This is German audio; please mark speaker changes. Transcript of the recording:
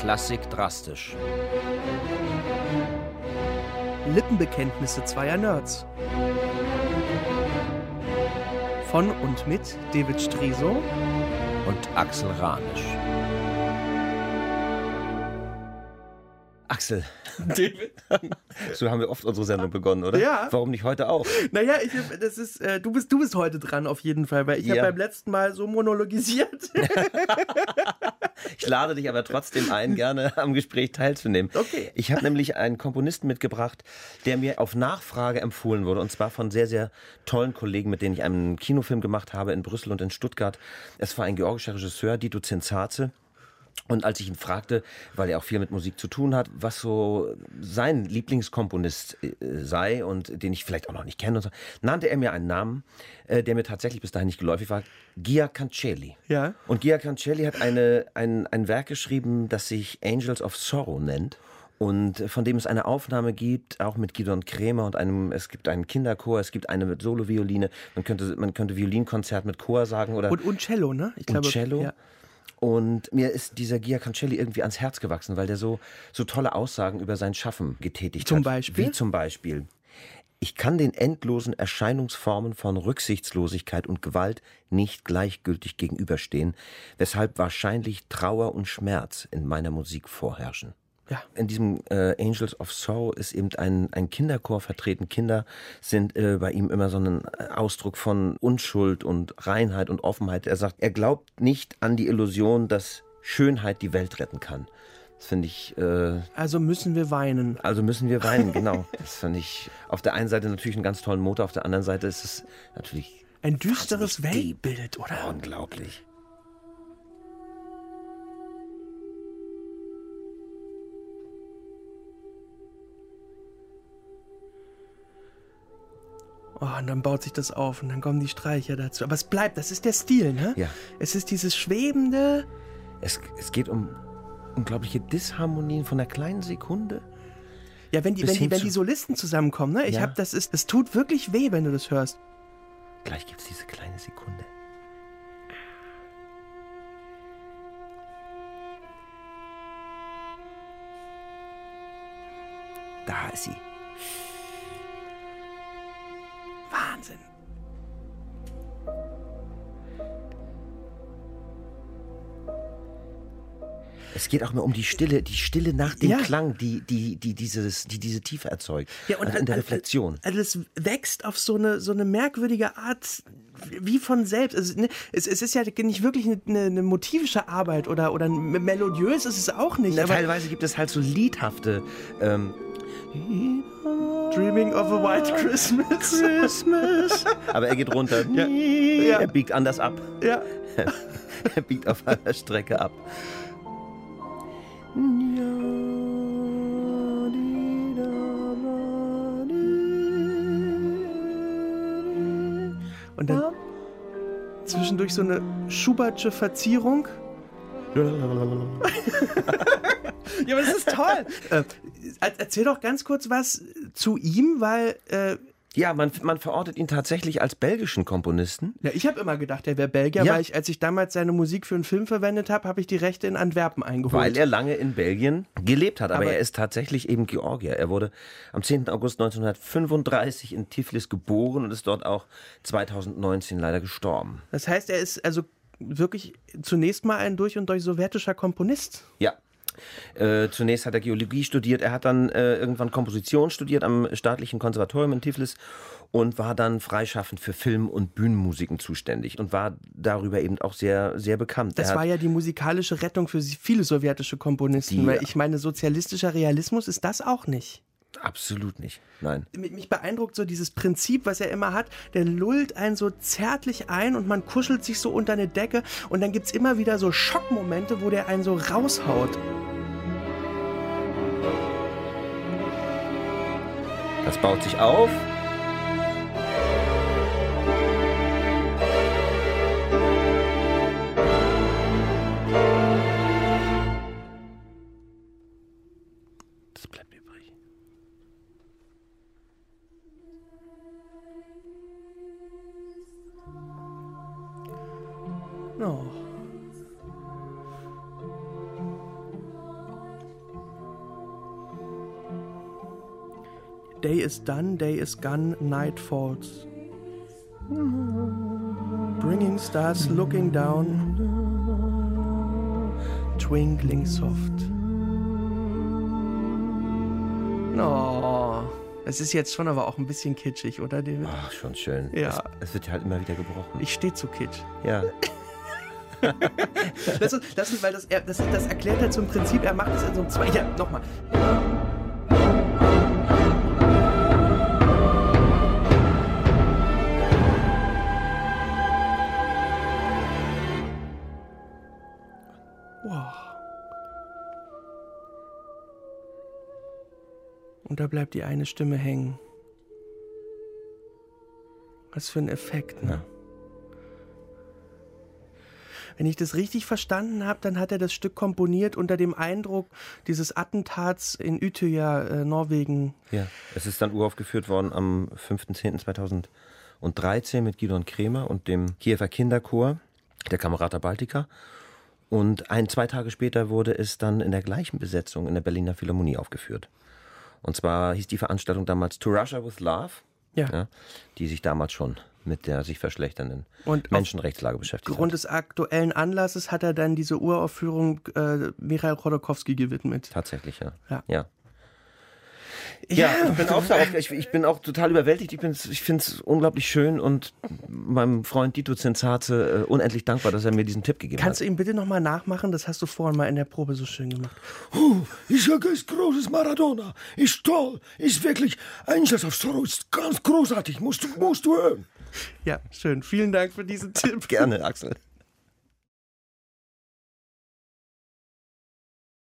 Speaker 1: Klassik drastisch.
Speaker 2: Lippenbekenntnisse zweier Nerds. Von und mit David Streso
Speaker 1: und Axel Ranisch. Axel. David. so haben wir oft unsere Sendung begonnen, oder?
Speaker 2: Ja.
Speaker 1: Warum nicht heute auch?
Speaker 2: Naja, ich, das ist, äh, du, bist, du bist heute dran auf jeden Fall, weil ich ja. habe beim letzten Mal so monologisiert.
Speaker 1: ich lade dich aber trotzdem ein, gerne am Gespräch teilzunehmen.
Speaker 2: Okay.
Speaker 1: Ich habe nämlich einen Komponisten mitgebracht, der mir auf Nachfrage empfohlen wurde, und zwar von sehr, sehr tollen Kollegen, mit denen ich einen Kinofilm gemacht habe in Brüssel und in Stuttgart. Es war ein georgischer Regisseur, Dito Zinzaze. Und als ich ihn fragte, weil er auch viel mit Musik zu tun hat, was so sein Lieblingskomponist äh, sei und den ich vielleicht auch noch nicht kenne, so, nannte er mir einen Namen, äh, der mir tatsächlich bis dahin nicht geläufig war, Gia Cancelli.
Speaker 2: Ja.
Speaker 1: Und Gia Cancelli hat eine, ein, ein Werk geschrieben, das sich Angels of Sorrow nennt und von dem es eine Aufnahme gibt, auch mit Gidon Krämer und einem, es gibt einen Kinderchor, es gibt eine mit Solovioline, man könnte, man könnte Violinkonzert mit Chor sagen oder.
Speaker 2: Und, und Cello, ne?
Speaker 1: Ich glaube, und Cello. Ja. Und mir ist dieser Gia Cancelli irgendwie ans Herz gewachsen, weil der so, so tolle Aussagen über sein Schaffen getätigt
Speaker 2: zum
Speaker 1: hat.
Speaker 2: Beispiel?
Speaker 1: Wie zum Beispiel. Ich kann den endlosen Erscheinungsformen von Rücksichtslosigkeit und Gewalt nicht gleichgültig gegenüberstehen, weshalb wahrscheinlich Trauer und Schmerz in meiner Musik vorherrschen.
Speaker 2: Ja.
Speaker 1: In diesem äh, Angels of Soul ist eben ein, ein Kinderchor vertreten. Kinder sind äh, bei ihm immer so ein äh, Ausdruck von Unschuld und Reinheit und Offenheit. Er sagt, er glaubt nicht an die Illusion, dass Schönheit die Welt retten kann. Das finde ich. Äh,
Speaker 2: also müssen wir weinen.
Speaker 1: Also müssen wir weinen, genau. Das finde ich auf der einen Seite natürlich einen ganz tollen Motor, auf der anderen Seite ist es natürlich.
Speaker 2: Ein düsteres Weltbild, oder?
Speaker 1: Unglaublich.
Speaker 2: Oh, und dann baut sich das auf und dann kommen die Streicher dazu. Aber es bleibt, das ist der Stil, ne?
Speaker 1: Ja.
Speaker 2: Es ist dieses schwebende.
Speaker 1: Es, es geht um unglaubliche Disharmonien von einer kleinen Sekunde.
Speaker 2: Ja, wenn die, wenn die, wenn die Solisten zusammenkommen, ne? Ich ja. hab, das ist, es tut wirklich weh, wenn du das hörst.
Speaker 1: Gleich gibt's diese kleine Sekunde. Da ist sie.
Speaker 2: Wahnsinn.
Speaker 1: Es geht auch mehr um die Stille, die Stille nach dem ja. Klang, die, die, die, dieses, die diese Tiefe erzeugt. Ja, und also in der Reflexion.
Speaker 2: Also es wächst auf so eine, so eine merkwürdige Art, wie von selbst. Also, ne, es, es ist ja nicht wirklich eine, eine, motivische Arbeit oder, oder melodiös ist es auch nicht.
Speaker 1: Na, teilweise gibt es halt so liedhafte ähm,
Speaker 2: Dreaming of a White Christmas. Christmas.
Speaker 1: Aber er geht runter.
Speaker 2: Ja. ja.
Speaker 1: Er biegt anders ab.
Speaker 2: Ja.
Speaker 1: er biegt auf einer Strecke ab.
Speaker 2: Und dann zwischendurch so eine Schubertsche Verzierung. ja, aber das ist toll. Äh, erzähl doch ganz kurz was zu ihm, weil äh,
Speaker 1: ja, man, man verortet ihn tatsächlich als belgischen Komponisten.
Speaker 2: Ja, ich habe immer gedacht, er wäre Belgier, ja. weil ich, als ich damals seine Musik für einen Film verwendet habe, habe ich die Rechte in Antwerpen eingeholt.
Speaker 1: Weil er lange in Belgien gelebt hat, aber, aber er ist tatsächlich eben Georgier. Er wurde am 10. August 1935 in Tiflis geboren und ist dort auch 2019 leider gestorben.
Speaker 2: Das heißt, er ist also wirklich zunächst mal ein durch und durch sowjetischer Komponist.
Speaker 1: Ja, äh, zunächst hat er Geologie studiert, er hat dann äh, irgendwann Komposition studiert am staatlichen Konservatorium in Tiflis und war dann freischaffend für Film- und Bühnenmusiken zuständig und war darüber eben auch sehr, sehr bekannt.
Speaker 2: Das war ja die musikalische Rettung für viele sowjetische Komponisten, die, weil ich meine, sozialistischer Realismus ist das auch nicht.
Speaker 1: Absolut nicht. Nein.
Speaker 2: Mich beeindruckt so dieses Prinzip, was er immer hat. Der lullt einen so zärtlich ein und man kuschelt sich so unter eine Decke und dann gibt es immer wieder so Schockmomente, wo der einen so raushaut.
Speaker 1: Das baut sich auf. Das bleibt übrig.
Speaker 2: Oh. Day is done, day is gone, night falls. Bringing stars looking down, twinkling soft. Oh, es ist jetzt schon aber auch ein bisschen kitschig, oder David?
Speaker 1: Ach, schon schön.
Speaker 2: Ja.
Speaker 1: Es, es wird ja halt immer wieder gebrochen.
Speaker 2: Ich stehe zu kitsch.
Speaker 1: ja.
Speaker 2: Das ist, das ist, weil das, er, das, das erklärt er zum Prinzip, er macht es in so einem zwei. Ja, nochmal. Wow. Und da bleibt die eine Stimme hängen. Was für ein Effekt, ne?
Speaker 1: Ja.
Speaker 2: Wenn ich das richtig verstanden habe, dann hat er das Stück komponiert unter dem Eindruck dieses Attentats in Utøya, äh, Norwegen.
Speaker 1: Ja, es ist dann uraufgeführt worden am 5.10.2013 mit Gidon Kremer und dem Kiewer Kinderchor der Kamerata Baltica. Und ein, zwei Tage später wurde es dann in der gleichen Besetzung in der Berliner Philharmonie aufgeführt. Und zwar hieß die Veranstaltung damals To Russia with Love,
Speaker 2: Ja.
Speaker 1: ja, die sich damals schon mit der sich verschlechternden
Speaker 2: Und
Speaker 1: Menschenrechtslage beschäftigt
Speaker 2: Aufgrund des aktuellen Anlasses hat er dann diese Uraufführung äh, Michael Chodorkowski gewidmet.
Speaker 1: Tatsächlich, ja.
Speaker 2: Ja.
Speaker 1: ja. Ja, ich bin auch, aufgeregt. ich, ich bin auch total überwältigt. Ich, ich finde es unglaublich schön und meinem Freund Dito Zensate äh, unendlich dankbar, dass er mir diesen Tipp gegeben
Speaker 2: Kannst du
Speaker 1: hat.
Speaker 2: ihm bitte nochmal nachmachen? Das hast du vorhin mal in der Probe so schön gemacht.
Speaker 3: Oh, ist ja ganz großes Maradona. Ist toll. Ist wirklich Angels of Sorrow. Ist ganz großartig. Musst du, musst du hören.
Speaker 2: Ja, schön. Vielen Dank für diesen Tipp.
Speaker 1: Gerne, Axel.